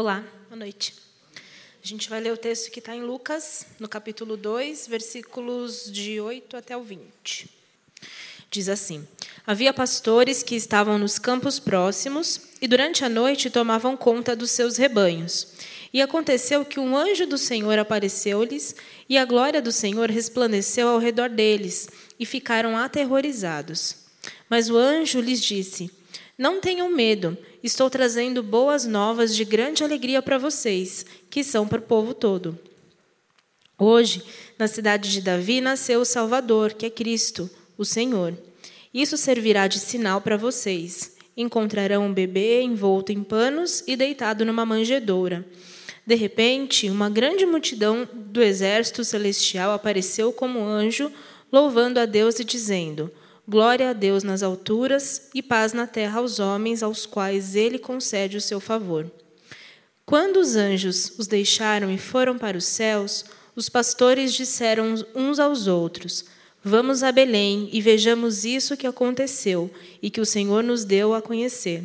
Olá, boa noite. A gente vai ler o texto que está em Lucas, no capítulo 2, versículos de 8 até o 20. Diz assim: Havia pastores que estavam nos campos próximos e durante a noite tomavam conta dos seus rebanhos. E aconteceu que um anjo do Senhor apareceu-lhes, e a glória do Senhor resplandeceu ao redor deles, e ficaram aterrorizados. Mas o anjo lhes disse: Não tenham medo, estou trazendo boas novas de grande alegria para vocês, que são para o povo todo. Hoje, na cidade de Davi, nasceu o Salvador, que é Cristo, o Senhor. Isso servirá de sinal para vocês. Encontrarão um bebê envolto em panos e deitado numa manjedoura. De repente, uma grande multidão do exército celestial apareceu como anjo, louvando a Deus e dizendo: Glória a Deus nas alturas e paz na terra aos homens aos quais ele concede o seu favor. Quando os anjos os deixaram e foram para os céus, os pastores disseram uns aos outros: Vamos a Belém e vejamos isso que aconteceu e que o Senhor nos deu a conhecer.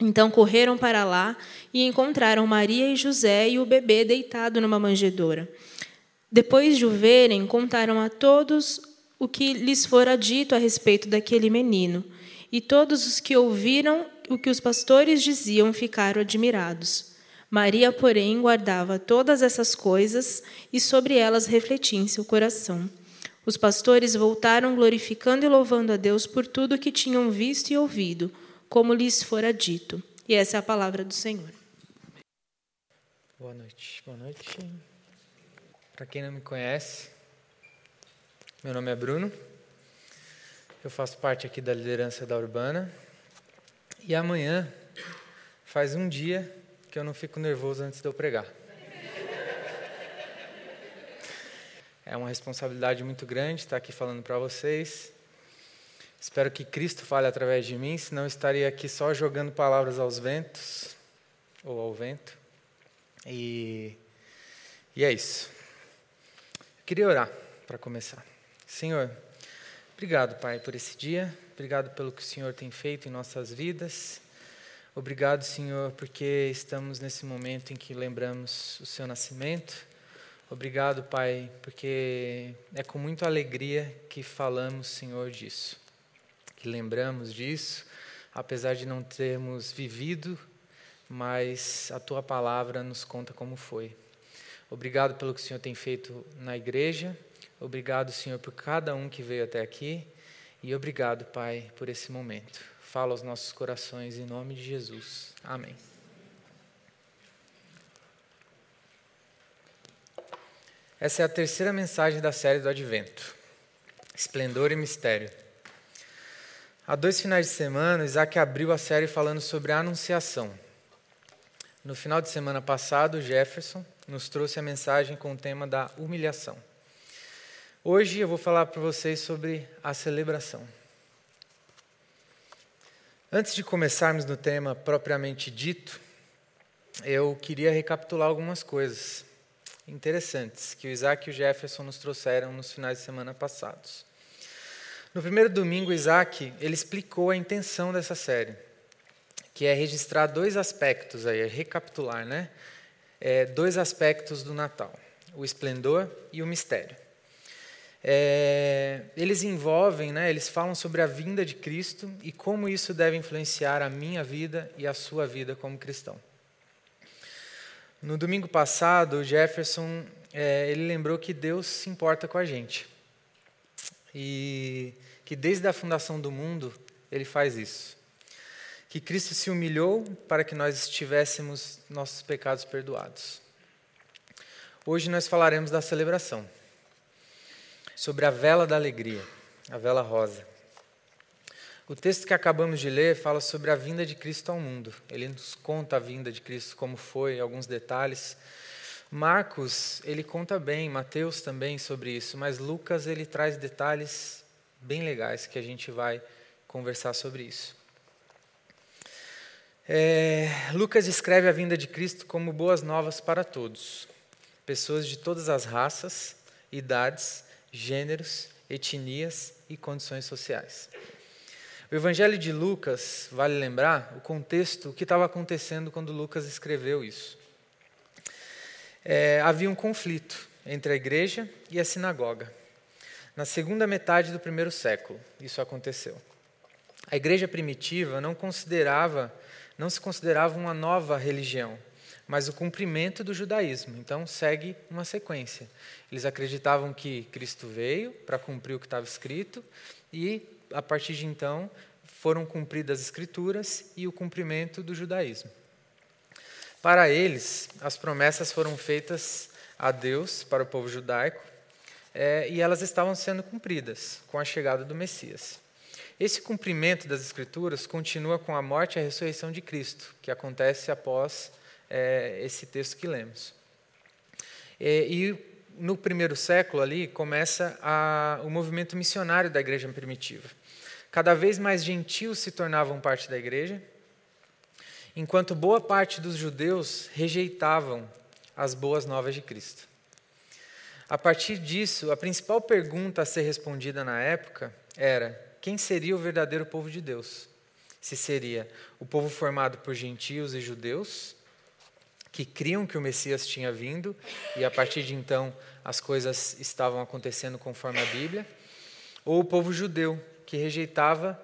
Então correram para lá e encontraram Maria e José e o bebê deitado numa manjedoura. Depois de o verem, contaram a todos o que lhes fora dito a respeito daquele menino. E todos os que ouviram o que os pastores diziam ficaram admirados. Maria, porém, guardava todas essas coisas e sobre elas refletia em seu coração. Os pastores voltaram glorificando e louvando a Deus por tudo o que tinham visto e ouvido, como lhes fora dito. E essa é a palavra do Senhor. Boa noite. Boa noite. Para quem não me conhece, meu nome é Bruno, eu faço parte aqui da liderança da Urbana e amanhã faz um dia que eu não fico nervoso antes de eu pregar. É uma responsabilidade muito grande estar aqui falando para vocês. Espero que Cristo fale através de mim, senão eu estaria aqui só jogando palavras aos ventos ou ao vento. E, e é isso. Eu queria orar para começar. Senhor, obrigado, Pai, por esse dia. Obrigado pelo que o Senhor tem feito em nossas vidas. Obrigado, Senhor, porque estamos nesse momento em que lembramos o seu nascimento. Obrigado, Pai, porque é com muita alegria que falamos, Senhor, disso. Que lembramos disso, apesar de não termos vivido, mas a tua palavra nos conta como foi. Obrigado pelo que o Senhor tem feito na igreja Obrigado, Senhor, por cada um que veio até aqui. E obrigado, Pai, por esse momento. Fala aos nossos corações em nome de Jesus. Amém. Essa é a terceira mensagem da série do Advento. Esplendor e mistério. Há dois finais de semana, Isaac abriu a série falando sobre a Anunciação. No final de semana passado, Jefferson nos trouxe a mensagem com o tema da humilhação. Hoje eu vou falar para vocês sobre a celebração. Antes de começarmos no tema propriamente dito, eu queria recapitular algumas coisas interessantes que o Isaac e o Jefferson nos trouxeram nos finais de semana passados. No primeiro domingo, Isaac ele explicou a intenção dessa série, que é registrar dois aspectos aí, é recapitular, né? É, dois aspectos do Natal: o esplendor e o mistério é, eles envolvem, né, eles falam sobre a vinda de Cristo e como isso deve influenciar a minha vida e a sua vida como cristão. No domingo passado, o Jefferson é, ele lembrou que Deus se importa com a gente e que desde a fundação do mundo ele faz isso. Que Cristo se humilhou para que nós tivéssemos nossos pecados perdoados. Hoje nós falaremos da celebração sobre a vela da alegria, a vela rosa. O texto que acabamos de ler fala sobre a vinda de Cristo ao mundo. Ele nos conta a vinda de Cristo, como foi, alguns detalhes. Marcos, ele conta bem, Mateus também sobre isso, mas Lucas, ele traz detalhes bem legais que a gente vai conversar sobre isso. É, Lucas escreve a vinda de Cristo como boas novas para todos, pessoas de todas as raças, idades gêneros, etnias e condições sociais. O Evangelho de Lucas, vale lembrar, o contexto, o que estava acontecendo quando Lucas escreveu isso. É, havia um conflito entre a igreja e a sinagoga. Na segunda metade do primeiro século, isso aconteceu. A igreja primitiva não considerava, não se considerava uma nova religião, mas o cumprimento do judaísmo. Então segue uma sequência. Eles acreditavam que Cristo veio para cumprir o que estava escrito e a partir de então foram cumpridas as escrituras e o cumprimento do judaísmo. Para eles, as promessas foram feitas a Deus para o povo judaico é, e elas estavam sendo cumpridas com a chegada do Messias. Esse cumprimento das Escrituras continua com a morte e a ressurreição de Cristo, que acontece após é, esse texto que lemos. É, e no primeiro século ali começa a, o movimento missionário da igreja primitiva. Cada vez mais gentios se tornavam parte da igreja, enquanto boa parte dos judeus rejeitavam as boas novas de Cristo. A partir disso, a principal pergunta a ser respondida na época era: quem seria o verdadeiro povo de Deus? Se seria o povo formado por gentios e judeus, que criam que o Messias tinha vindo e a partir de então as coisas estavam acontecendo conforme a Bíblia, ou o povo judeu que rejeitava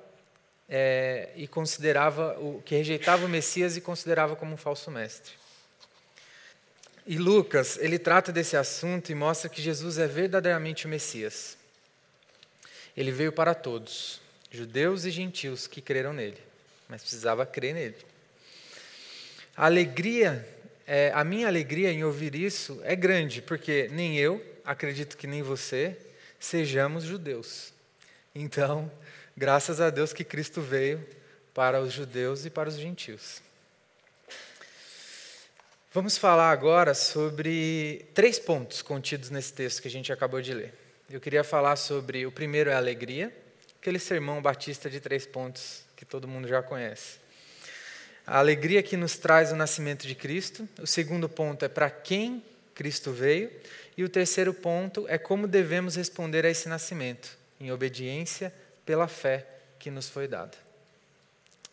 é, e considerava o que rejeitava o Messias e considerava como um falso mestre. E Lucas, ele trata desse assunto e mostra que Jesus é verdadeiramente o Messias. Ele veio para todos, judeus e gentios que creram nele, mas precisava crer nele. A alegria, é, a minha alegria em ouvir isso é grande, porque nem eu, acredito que nem você, sejamos judeus. Então, graças a Deus que Cristo veio para os judeus e para os gentios. Vamos falar agora sobre três pontos contidos nesse texto que a gente acabou de ler. Eu queria falar sobre o primeiro é a alegria, aquele sermão batista de três pontos que todo mundo já conhece. A alegria que nos traz o nascimento de Cristo. O segundo ponto é para quem Cristo veio. E o terceiro ponto é como devemos responder a esse nascimento, em obediência pela fé que nos foi dada.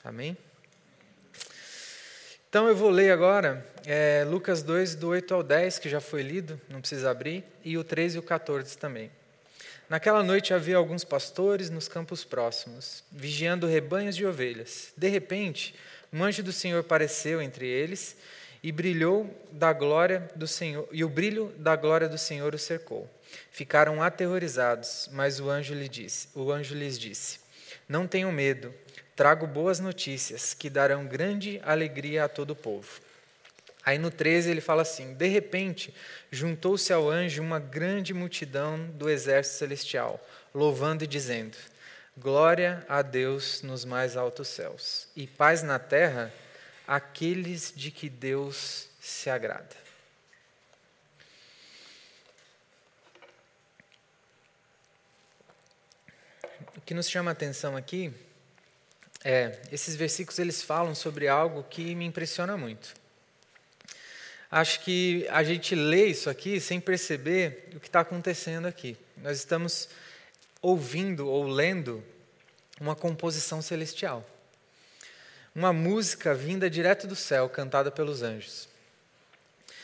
Amém? Então eu vou ler agora é, Lucas 2, do 8 ao 10, que já foi lido, não precisa abrir, e o 13 e o 14 também. Naquela noite havia alguns pastores nos campos próximos, vigiando rebanhos de ovelhas. De repente, um anjo do Senhor apareceu entre eles e brilhou da glória do Senhor, e o brilho da glória do Senhor os cercou. Ficaram aterrorizados, mas o anjo lhe disse, o anjo lhes disse: Não tenham medo trago boas notícias que darão grande alegria a todo o povo. Aí no 13 ele fala assim: De repente, juntou-se ao anjo uma grande multidão do exército celestial, louvando e dizendo: Glória a Deus nos mais altos céus, e paz na terra àqueles de que Deus se agrada. O que nos chama a atenção aqui é, esses versículos eles falam sobre algo que me impressiona muito. Acho que a gente lê isso aqui sem perceber o que está acontecendo aqui. Nós estamos ouvindo ou lendo uma composição celestial. Uma música vinda direto do céu, cantada pelos anjos.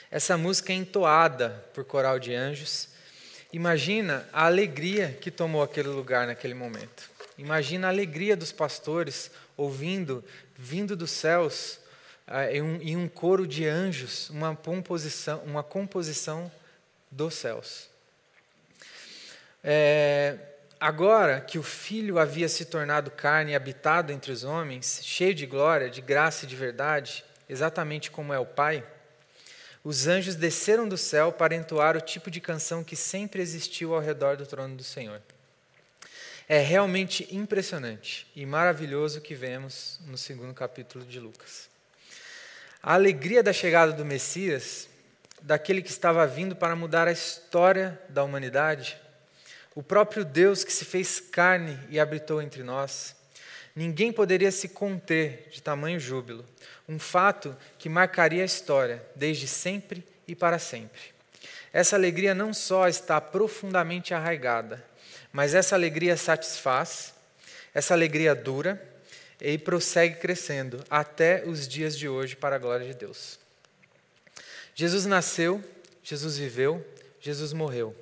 Essa música é entoada por coral de anjos. Imagina a alegria que tomou aquele lugar naquele momento. Imagina a alegria dos pastores ouvindo, vindo dos céus, em, um, em um coro de anjos, uma composição, uma composição dos céus. É, agora que o Filho havia se tornado carne e habitado entre os homens, cheio de glória, de graça e de verdade, exatamente como é o Pai, os anjos desceram do céu para entoar o tipo de canção que sempre existiu ao redor do trono do Senhor. É realmente impressionante e maravilhoso o que vemos no segundo capítulo de Lucas. A alegria da chegada do Messias, daquele que estava vindo para mudar a história da humanidade, o próprio Deus que se fez carne e habitou entre nós, ninguém poderia se conter de tamanho júbilo, um fato que marcaria a história desde sempre e para sempre. Essa alegria não só está profundamente arraigada, mas essa alegria satisfaz, Essa alegria dura e prossegue crescendo até os dias de hoje para a glória de Deus. Jesus nasceu, Jesus viveu, Jesus morreu.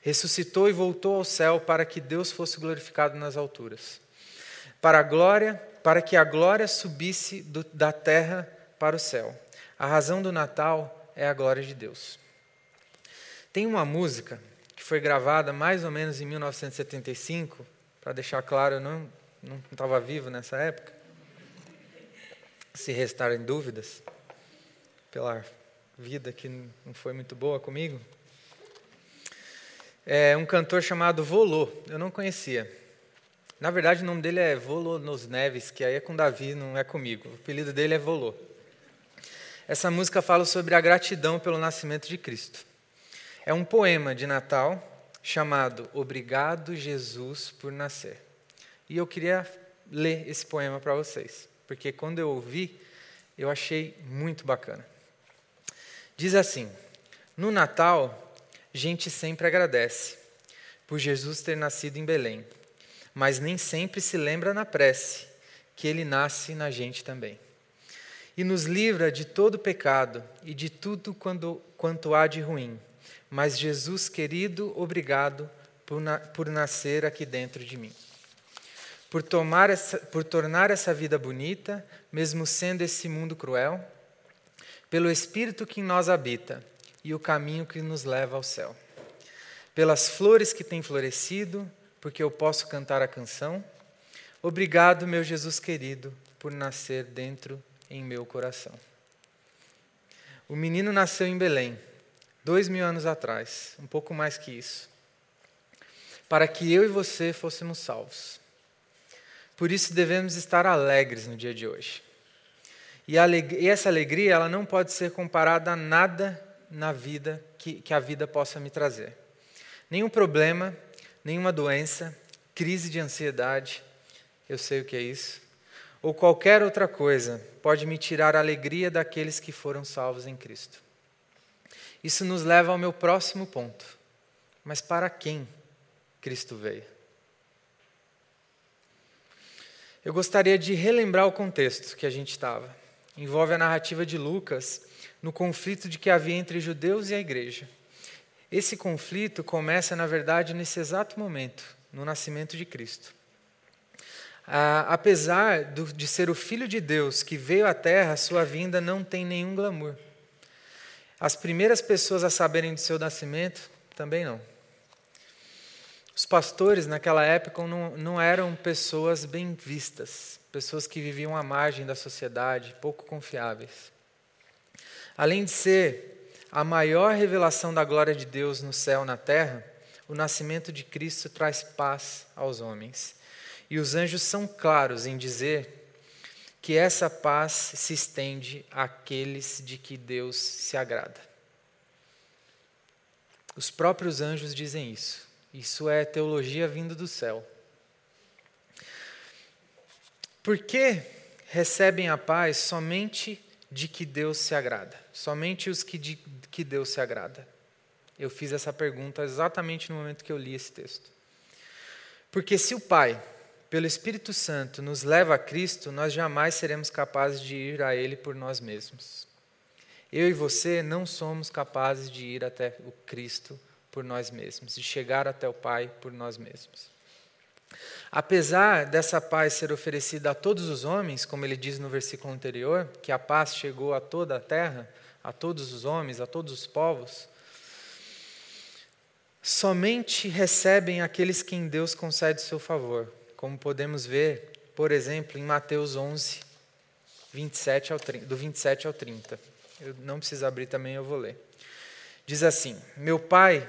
Ressuscitou e voltou ao céu para que Deus fosse glorificado nas alturas. Para a glória, para que a glória subisse do, da terra para o céu. A razão do Natal é a glória de Deus. Tem uma música que foi gravada mais ou menos em 1975, para deixar claro, eu não não estava vivo nessa época. Se restarem dúvidas, pela vida que não foi muito boa comigo. É um cantor chamado Volô, eu não conhecia. Na verdade, o nome dele é Volô nos Neves, que aí é com Davi, não é comigo. O apelido dele é Volô. Essa música fala sobre a gratidão pelo nascimento de Cristo. É um poema de Natal chamado Obrigado, Jesus, por nascer. E eu queria ler esse poema para vocês, porque quando eu ouvi, eu achei muito bacana. Diz assim: No Natal, gente sempre agradece por Jesus ter nascido em Belém, mas nem sempre se lembra na prece que ele nasce na gente também. E nos livra de todo pecado e de tudo quando, quanto há de ruim. Mas Jesus querido, obrigado por, na, por nascer aqui dentro de mim por, tomar essa, por tornar essa vida bonita, mesmo sendo esse mundo cruel, pelo Espírito que em nós habita e o caminho que nos leva ao céu, pelas flores que têm florescido, porque eu posso cantar a canção. Obrigado, meu Jesus querido, por nascer dentro em meu coração. O menino nasceu em Belém, dois mil anos atrás, um pouco mais que isso, para que eu e você fôssemos salvos. Por isso devemos estar alegres no dia de hoje. E, e essa alegria ela não pode ser comparada a nada na vida que, que a vida possa me trazer. Nenhum problema, nenhuma doença, crise de ansiedade, eu sei o que é isso, ou qualquer outra coisa pode me tirar a alegria daqueles que foram salvos em Cristo. Isso nos leva ao meu próximo ponto. Mas para quem Cristo veio? Eu gostaria de relembrar o contexto que a gente estava. Envolve a narrativa de Lucas no conflito de que havia entre judeus e a igreja. Esse conflito começa, na verdade, nesse exato momento, no nascimento de Cristo. Ah, apesar do, de ser o Filho de Deus que veio à Terra, sua vinda não tem nenhum glamour. As primeiras pessoas a saberem do seu nascimento também não. Os pastores naquela época não, não eram pessoas bem vistas, pessoas que viviam à margem da sociedade, pouco confiáveis. Além de ser a maior revelação da glória de Deus no céu e na terra, o nascimento de Cristo traz paz aos homens. E os anjos são claros em dizer que essa paz se estende àqueles de que Deus se agrada. Os próprios anjos dizem isso. Isso é teologia vindo do céu. Por que recebem a paz somente de que Deus se agrada? Somente os que de que Deus se agrada? Eu fiz essa pergunta exatamente no momento que eu li esse texto. Porque se o Pai, pelo Espírito Santo, nos leva a Cristo, nós jamais seremos capazes de ir a Ele por nós mesmos. Eu e você não somos capazes de ir até o Cristo por nós mesmos, de chegar até o Pai por nós mesmos. Apesar dessa paz ser oferecida a todos os homens, como ele diz no versículo anterior, que a paz chegou a toda a terra, a todos os homens, a todos os povos, somente recebem aqueles que em Deus concede seu favor, como podemos ver, por exemplo, em Mateus 11, 27 ao 30, do 27 ao 30. Eu não preciso abrir também, eu vou ler. Diz assim: Meu Pai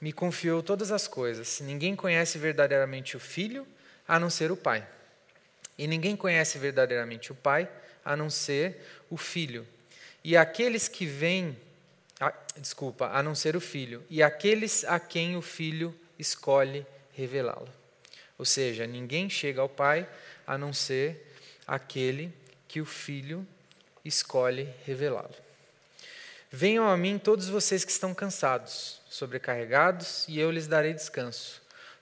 me confiou todas as coisas. Ninguém conhece verdadeiramente o Filho a não ser o Pai. E ninguém conhece verdadeiramente o Pai a não ser o Filho. E aqueles que vêm, ah, desculpa, a não ser o Filho, e aqueles a quem o Filho escolhe revelá-lo. Ou seja, ninguém chega ao Pai a não ser aquele que o Filho escolhe revelá-lo. Venham a mim todos vocês que estão cansados, sobrecarregados, e eu lhes darei descanso.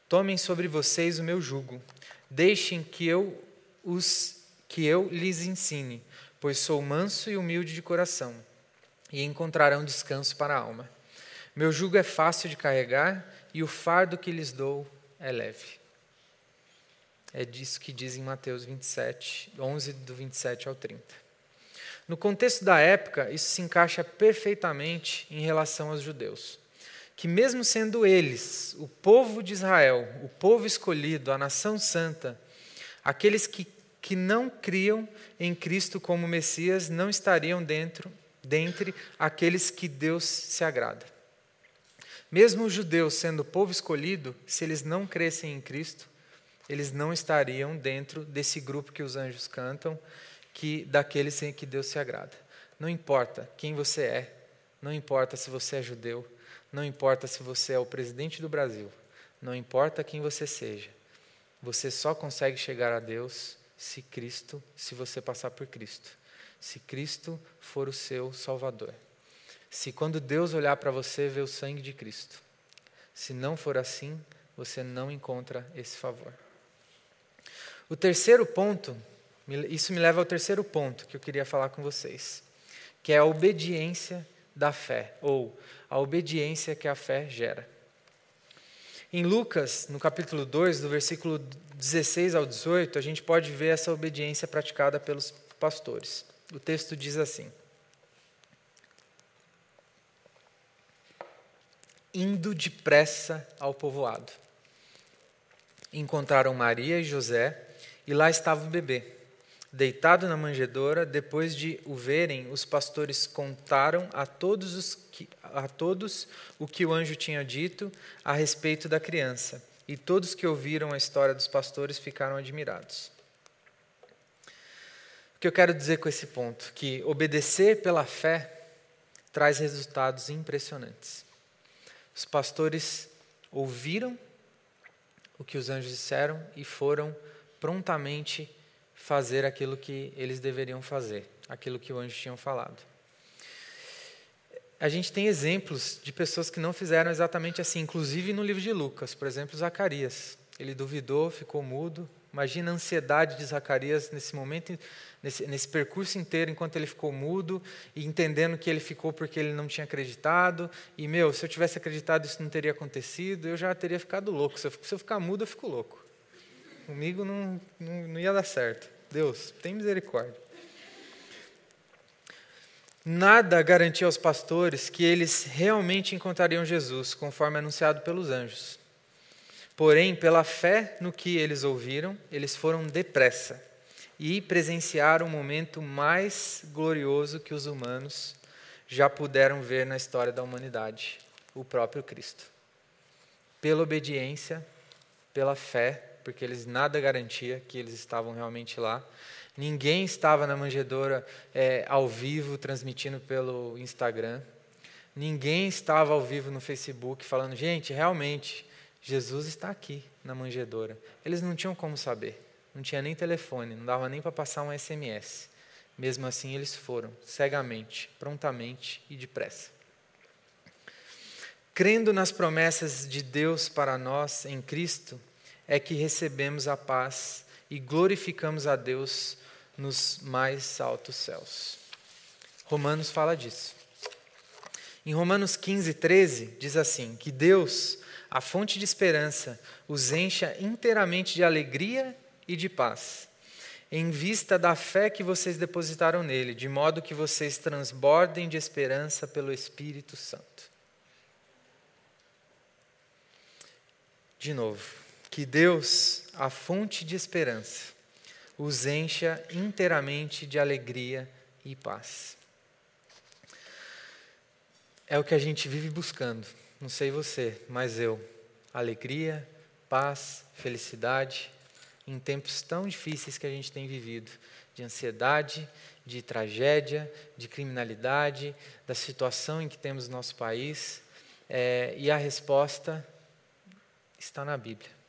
Tomem sobre vocês o meu jugo. Deixem que eu os que eu lhes ensine, pois sou manso e humilde de coração, e encontrarão descanso para a alma. Meu jugo é fácil de carregar e o fardo que lhes dou é leve. É disso que diz em Mateus 27, 11, do 27 ao 30. No contexto da época, isso se encaixa perfeitamente em relação aos judeus, que, mesmo sendo eles, o povo de Israel, o povo escolhido, a nação santa, aqueles que, que não criam em Cristo como Messias, não estariam dentro dentre aqueles que Deus se agrada. Mesmo os judeus sendo povo escolhido, se eles não crescem em Cristo, eles não estariam dentro desse grupo que os anjos cantam, que daqueles em que Deus se agrada. Não importa quem você é, não importa se você é judeu, não importa se você é o presidente do Brasil, não importa quem você seja. Você só consegue chegar a Deus se Cristo, se você passar por Cristo. Se Cristo for o seu Salvador. Se quando Deus olhar para você, ver o sangue de Cristo. Se não for assim, você não encontra esse favor. O terceiro ponto, isso me leva ao terceiro ponto que eu queria falar com vocês, que é a obediência da fé, ou a obediência que a fé gera. Em Lucas, no capítulo 2, do versículo 16 ao 18, a gente pode ver essa obediência praticada pelos pastores. O texto diz assim: Indo depressa ao povoado, encontraram Maria e José e lá estava o bebê, deitado na manjedoura. Depois de o verem, os pastores contaram a todos, os que, a todos o que o anjo tinha dito a respeito da criança. E todos que ouviram a história dos pastores ficaram admirados. O que eu quero dizer com esse ponto? Que obedecer pela fé traz resultados impressionantes. Os pastores ouviram o que os anjos disseram e foram prontamente fazer aquilo que eles deveriam fazer, aquilo que o anjo tinha falado. A gente tem exemplos de pessoas que não fizeram exatamente assim, inclusive no livro de Lucas, por exemplo, Zacarias. Ele duvidou, ficou mudo. Imagina a ansiedade de Zacarias nesse momento, nesse, nesse percurso inteiro, enquanto ele ficou mudo e entendendo que ele ficou porque ele não tinha acreditado. E, meu, se eu tivesse acreditado, isso não teria acontecido, eu já teria ficado louco. Se eu, se eu ficar mudo, eu fico louco. Comigo não, não, não ia dar certo. Deus, tem misericórdia. Nada garantia aos pastores que eles realmente encontrariam Jesus, conforme anunciado pelos anjos. Porém, pela fé no que eles ouviram, eles foram depressa e presenciaram o momento mais glorioso que os humanos já puderam ver na história da humanidade o próprio Cristo. Pela obediência, pela fé porque eles nada garantia que eles estavam realmente lá. Ninguém estava na manjedoura é, ao vivo transmitindo pelo Instagram. Ninguém estava ao vivo no Facebook falando, gente, realmente, Jesus está aqui na manjedoura. Eles não tinham como saber. Não tinha nem telefone, não dava nem para passar um SMS. Mesmo assim, eles foram, cegamente, prontamente e depressa. Crendo nas promessas de Deus para nós em Cristo, é que recebemos a paz e glorificamos a Deus nos mais altos céus. Romanos fala disso. Em Romanos 15, 13, diz assim: que Deus, a fonte de esperança, os encha inteiramente de alegria e de paz, em vista da fé que vocês depositaram nele, de modo que vocês transbordem de esperança pelo Espírito Santo. De novo, que Deus, a fonte de esperança, os encha inteiramente de alegria e paz. É o que a gente vive buscando, não sei você, mas eu. Alegria, paz, felicidade, em tempos tão difíceis que a gente tem vivido de ansiedade, de tragédia, de criminalidade, da situação em que temos no nosso país. É, e a resposta está na Bíblia.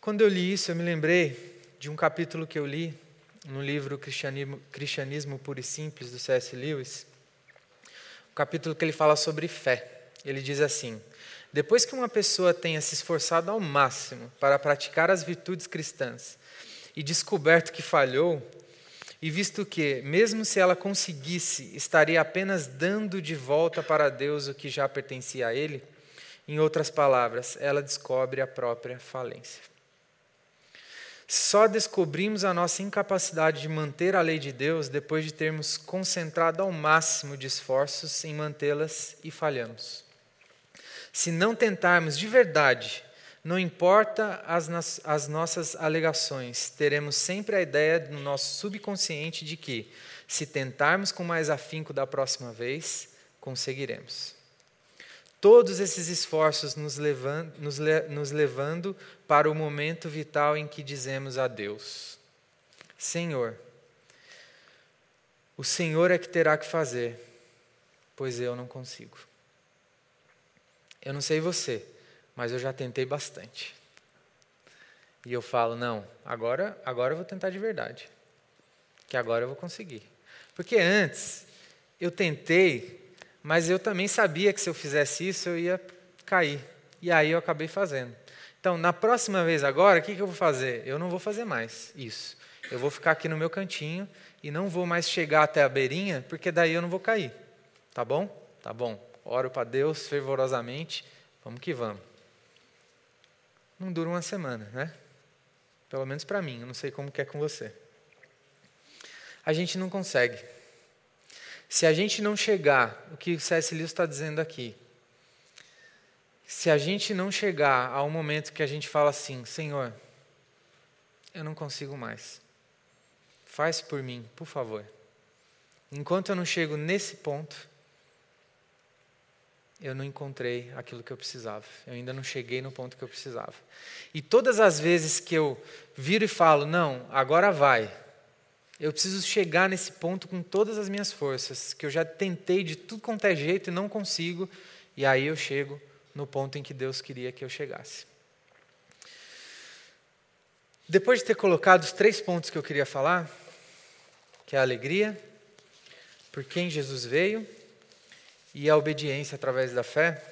Quando eu li isso, eu me lembrei de um capítulo que eu li no livro Cristianismo, Cristianismo Puro e Simples, do C.S. Lewis. Um capítulo que ele fala sobre fé. Ele diz assim: Depois que uma pessoa tenha se esforçado ao máximo para praticar as virtudes cristãs e descoberto que falhou, e visto que, mesmo se ela conseguisse, estaria apenas dando de volta para Deus o que já pertencia a Ele, em outras palavras, ela descobre a própria falência. Só descobrimos a nossa incapacidade de manter a lei de Deus depois de termos concentrado ao máximo de esforços em mantê-las e falhamos. Se não tentarmos de verdade, não importa as, as nossas alegações, teremos sempre a ideia no nosso subconsciente de que, se tentarmos com mais afinco da próxima vez, conseguiremos. Todos esses esforços nos levando, nos, nos levando para o momento vital em que dizemos a Deus: Senhor, o Senhor é que terá que fazer, pois eu não consigo. Eu não sei você, mas eu já tentei bastante. E eu falo: não, agora, agora eu vou tentar de verdade, que agora eu vou conseguir. Porque antes eu tentei mas eu também sabia que se eu fizesse isso eu ia cair. E aí eu acabei fazendo. Então, na próxima vez agora, o que, que eu vou fazer? Eu não vou fazer mais isso. Eu vou ficar aqui no meu cantinho e não vou mais chegar até a beirinha, porque daí eu não vou cair. Tá bom? Tá bom. Oro para Deus fervorosamente. Vamos que vamos. Não dura uma semana, né? Pelo menos para mim, eu não sei como que é com você. A gente não consegue. Se a gente não chegar, o que C.S. Lewis está dizendo aqui, se a gente não chegar ao momento que a gente fala assim, Senhor, eu não consigo mais, faz por mim, por favor. Enquanto eu não chego nesse ponto, eu não encontrei aquilo que eu precisava. Eu ainda não cheguei no ponto que eu precisava. E todas as vezes que eu viro e falo, não, agora vai, eu preciso chegar nesse ponto com todas as minhas forças, que eu já tentei de tudo quanto é jeito e não consigo, e aí eu chego no ponto em que Deus queria que eu chegasse. Depois de ter colocado os três pontos que eu queria falar, que é a alegria, por quem Jesus veio e a obediência através da fé,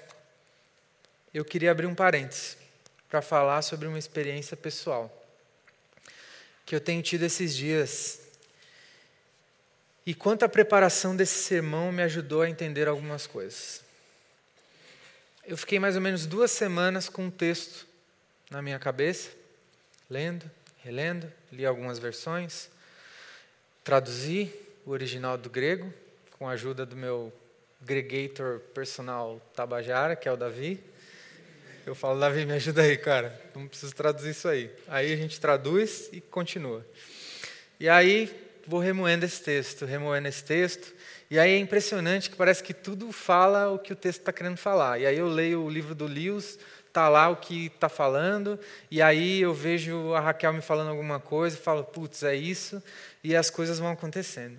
eu queria abrir um parênteses para falar sobre uma experiência pessoal que eu tenho tido esses dias e quanto à preparação desse sermão, me ajudou a entender algumas coisas. Eu fiquei mais ou menos duas semanas com um texto na minha cabeça, lendo, relendo, li algumas versões, traduzi o original do grego, com a ajuda do meu gregator personal Tabajara, que é o Davi. Eu falo, Davi, me ajuda aí, cara, não preciso traduzir isso aí. Aí a gente traduz e continua. E aí vou remoendo esse texto, remoendo esse texto, e aí é impressionante que parece que tudo fala o que o texto está querendo falar. E aí eu leio o livro do Lewis, está lá o que está falando, e aí eu vejo a Raquel me falando alguma coisa, falo, putz, é isso, e as coisas vão acontecendo.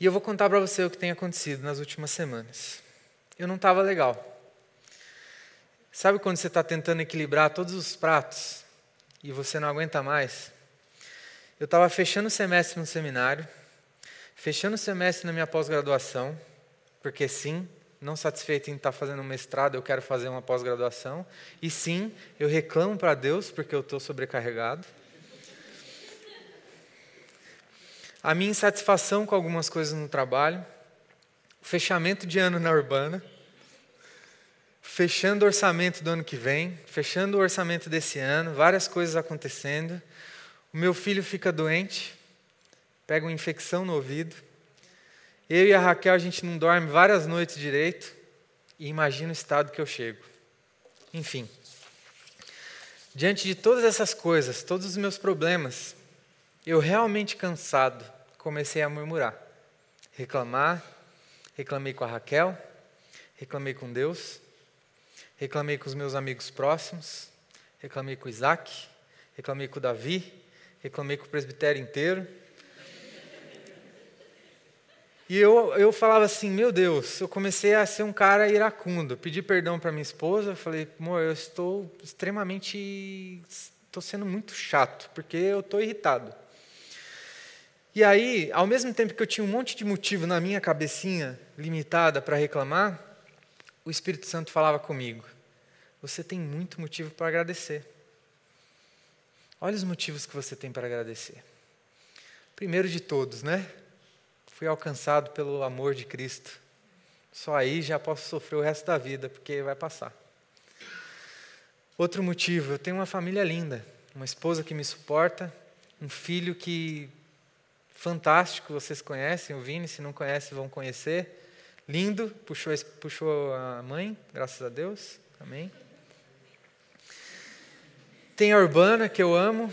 E eu vou contar para você o que tem acontecido nas últimas semanas. Eu não estava legal. Sabe quando você está tentando equilibrar todos os pratos e você não aguenta mais? Eu estava fechando o semestre no seminário, fechando o semestre na minha pós-graduação, porque sim, não satisfeito em estar tá fazendo um mestrado, eu quero fazer uma pós-graduação. E sim, eu reclamo para Deus porque eu estou sobrecarregado. A minha insatisfação com algumas coisas no trabalho, o fechamento de ano na urbana, fechando o orçamento do ano que vem, fechando o orçamento desse ano, várias coisas acontecendo. O meu filho fica doente, pega uma infecção no ouvido. Eu e a Raquel, a gente não dorme várias noites direito. E imagina o estado que eu chego. Enfim. Diante de todas essas coisas, todos os meus problemas, eu realmente cansado comecei a murmurar, reclamar. Reclamei com a Raquel, reclamei com Deus, reclamei com os meus amigos próximos, reclamei com Isaac, reclamei com Davi, reclamei com o presbitério inteiro. E eu, eu falava assim, meu Deus, eu comecei a ser um cara iracundo. Pedi perdão para minha esposa, falei, amor, eu estou extremamente, estou sendo muito chato, porque eu estou irritado. E aí, ao mesmo tempo que eu tinha um monte de motivo na minha cabecinha limitada para reclamar, o Espírito Santo falava comigo: você tem muito motivo para agradecer. Olha os motivos que você tem para agradecer. Primeiro de todos, né? Fui alcançado pelo amor de Cristo. Só aí já posso sofrer o resto da vida, porque vai passar. Outro motivo, eu tenho uma família linda, uma esposa que me suporta, um filho que fantástico, vocês conhecem, o Vini, se não conhecem, vão conhecer. Lindo, puxou, puxou a mãe, graças a Deus. Amém. Tem a Urbana, que eu amo,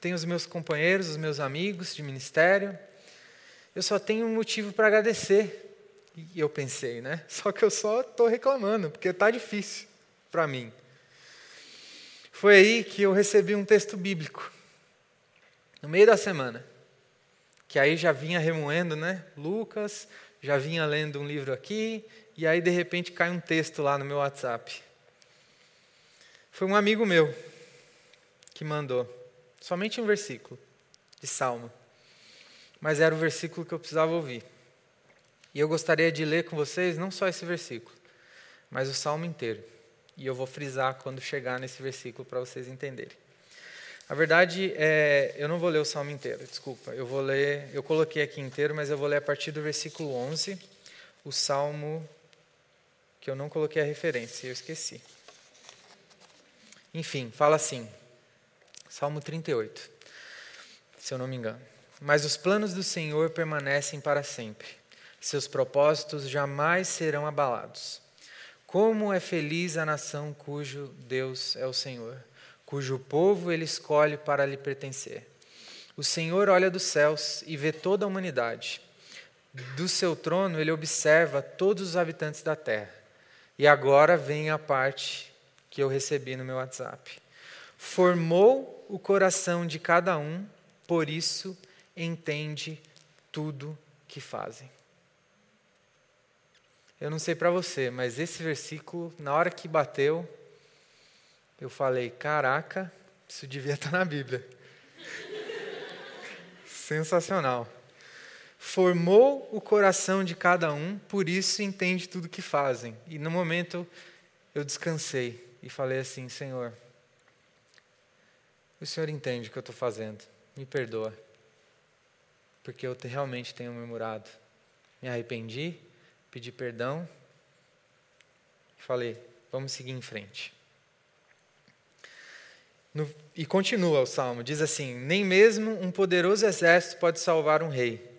tem os meus companheiros, os meus amigos de ministério. Eu só tenho um motivo para agradecer. E eu pensei, né? Só que eu só estou reclamando, porque está difícil para mim. Foi aí que eu recebi um texto bíblico, no meio da semana, que aí já vinha remoendo, né? Lucas, já vinha lendo um livro aqui, e aí de repente cai um texto lá no meu WhatsApp. Foi um amigo meu que mandou, somente um versículo de Salmo, mas era o versículo que eu precisava ouvir. E eu gostaria de ler com vocês não só esse versículo, mas o salmo inteiro. E eu vou frisar quando chegar nesse versículo para vocês entenderem. A verdade é, eu não vou ler o salmo inteiro, desculpa. Eu vou ler, eu coloquei aqui inteiro, mas eu vou ler a partir do versículo 11, o salmo que eu não coloquei a referência, eu esqueci. Enfim, fala assim. Salmo 38. Se eu não me engano. Mas os planos do Senhor permanecem para sempre seus propósitos jamais serão abalados. Como é feliz a nação cujo Deus é o Senhor, cujo povo ele escolhe para lhe pertencer. O Senhor olha dos céus e vê toda a humanidade. Do seu trono ele observa todos os habitantes da terra. E agora vem a parte que eu recebi no meu WhatsApp. Formou o coração de cada um, por isso entende tudo que fazem. Eu não sei para você, mas esse versículo, na hora que bateu, eu falei: caraca, isso devia estar na Bíblia. Sensacional. Formou o coração de cada um, por isso entende tudo que fazem. E no momento eu descansei e falei assim: Senhor, o Senhor entende o que eu estou fazendo, me perdoa, porque eu realmente tenho murmurado. Me arrependi pedi perdão falei: vamos seguir em frente. No, e continua o salmo: diz assim: Nem mesmo um poderoso exército pode salvar um rei.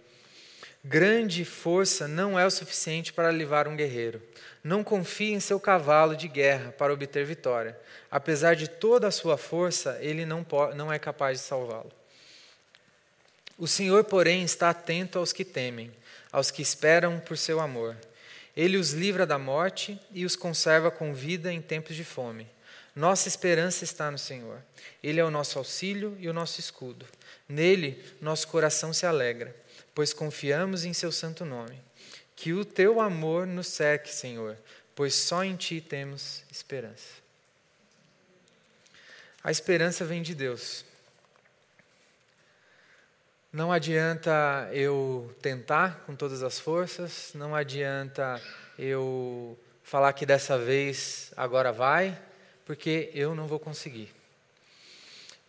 Grande força não é o suficiente para livrar um guerreiro. Não confie em seu cavalo de guerra para obter vitória. Apesar de toda a sua força, ele não, não é capaz de salvá-lo. O Senhor, porém, está atento aos que temem, aos que esperam por seu amor. Ele os livra da morte e os conserva com vida em tempos de fome. Nossa esperança está no Senhor. Ele é o nosso auxílio e o nosso escudo. Nele, nosso coração se alegra, pois confiamos em seu santo nome. Que o teu amor nos cerque, Senhor, pois só em ti temos esperança. A esperança vem de Deus. Não adianta eu tentar com todas as forças, não adianta eu falar que dessa vez agora vai, porque eu não vou conseguir.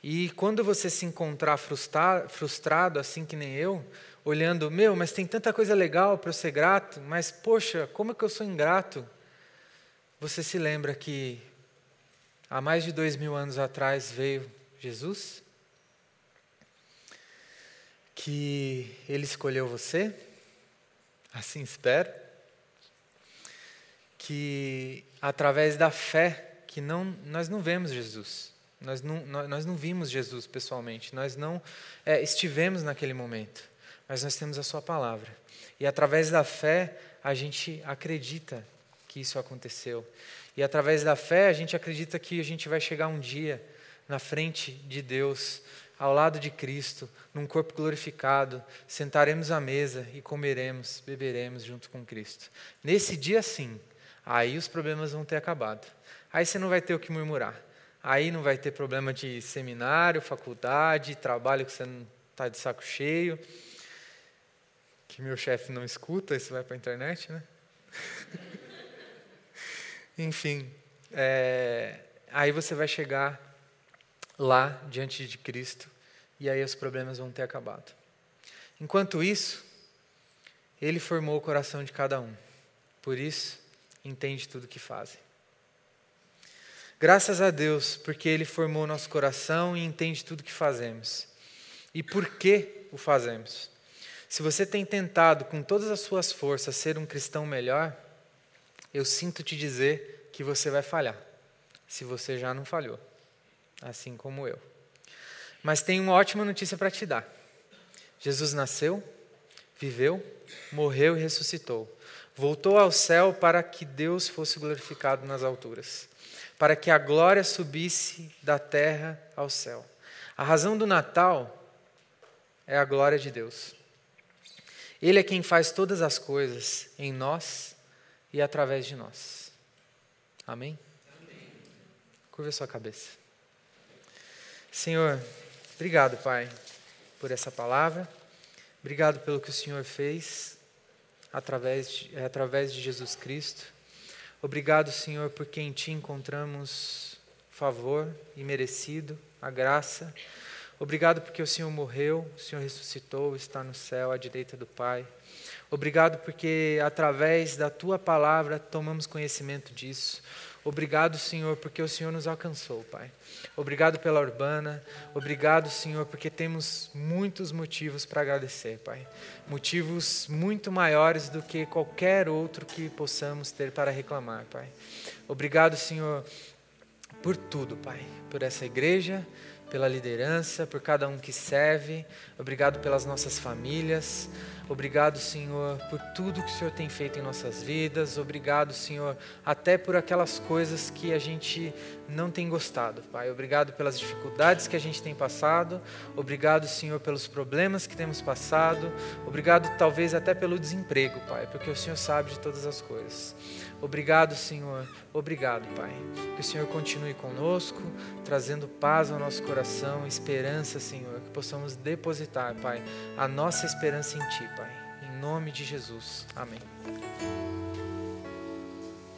E quando você se encontrar frustrado, assim que nem eu, olhando, meu, mas tem tanta coisa legal para eu ser grato, mas poxa, como é que eu sou ingrato? Você se lembra que há mais de dois mil anos atrás veio Jesus? que Ele escolheu você, assim espero, que através da fé, que não, nós não vemos Jesus, nós não, nós não vimos Jesus pessoalmente, nós não é, estivemos naquele momento, mas nós temos a Sua palavra. E através da fé, a gente acredita que isso aconteceu. E através da fé, a gente acredita que a gente vai chegar um dia na frente de Deus ao lado de Cristo, num corpo glorificado, sentaremos à mesa e comeremos, beberemos junto com Cristo. Nesse dia, sim, aí os problemas vão ter acabado. Aí você não vai ter o que murmurar. Aí não vai ter problema de seminário, faculdade, trabalho que você não está de saco cheio. Que meu chefe não escuta, isso vai para a internet, né? Enfim, é, aí você vai chegar lá diante de Cristo e aí os problemas vão ter acabado. Enquanto isso, Ele formou o coração de cada um. Por isso, entende tudo que fazem. Graças a Deus, porque Ele formou nosso coração e entende tudo que fazemos. E por que o fazemos? Se você tem tentado com todas as suas forças ser um cristão melhor, eu sinto te dizer que você vai falhar, se você já não falhou, assim como eu. Mas tenho uma ótima notícia para te dar. Jesus nasceu, viveu, morreu e ressuscitou. Voltou ao céu para que Deus fosse glorificado nas alturas, para que a glória subisse da terra ao céu. A razão do Natal é a glória de Deus. Ele é quem faz todas as coisas em nós e através de nós. Amém? Amém. Curva a sua cabeça. Senhor, obrigado, Pai, por essa palavra. Obrigado pelo que o Senhor fez através de, através de Jesus Cristo. Obrigado, Senhor, porque em Ti encontramos favor e merecido, a graça. Obrigado porque o Senhor morreu, o Senhor ressuscitou, está no céu à direita do Pai. Obrigado porque através da tua palavra tomamos conhecimento disso. Obrigado, Senhor, porque o Senhor nos alcançou, Pai. Obrigado pela urbana. Obrigado, Senhor, porque temos muitos motivos para agradecer, Pai. Motivos muito maiores do que qualquer outro que possamos ter para reclamar, Pai. Obrigado, Senhor, por tudo, Pai. Por essa igreja, pela liderança, por cada um que serve. Obrigado pelas nossas famílias. Obrigado, Senhor, por tudo que o Senhor tem feito em nossas vidas. Obrigado, Senhor, até por aquelas coisas que a gente não tem gostado, Pai. Obrigado pelas dificuldades que a gente tem passado. Obrigado, Senhor, pelos problemas que temos passado. Obrigado, talvez, até pelo desemprego, Pai, porque o Senhor sabe de todas as coisas. Obrigado, Senhor. Obrigado, Pai. Que o Senhor continue conosco, trazendo paz ao nosso coração, esperança, Senhor. Que possamos depositar, Pai, a nossa esperança em Ti, Pai. Em nome de Jesus. Amém.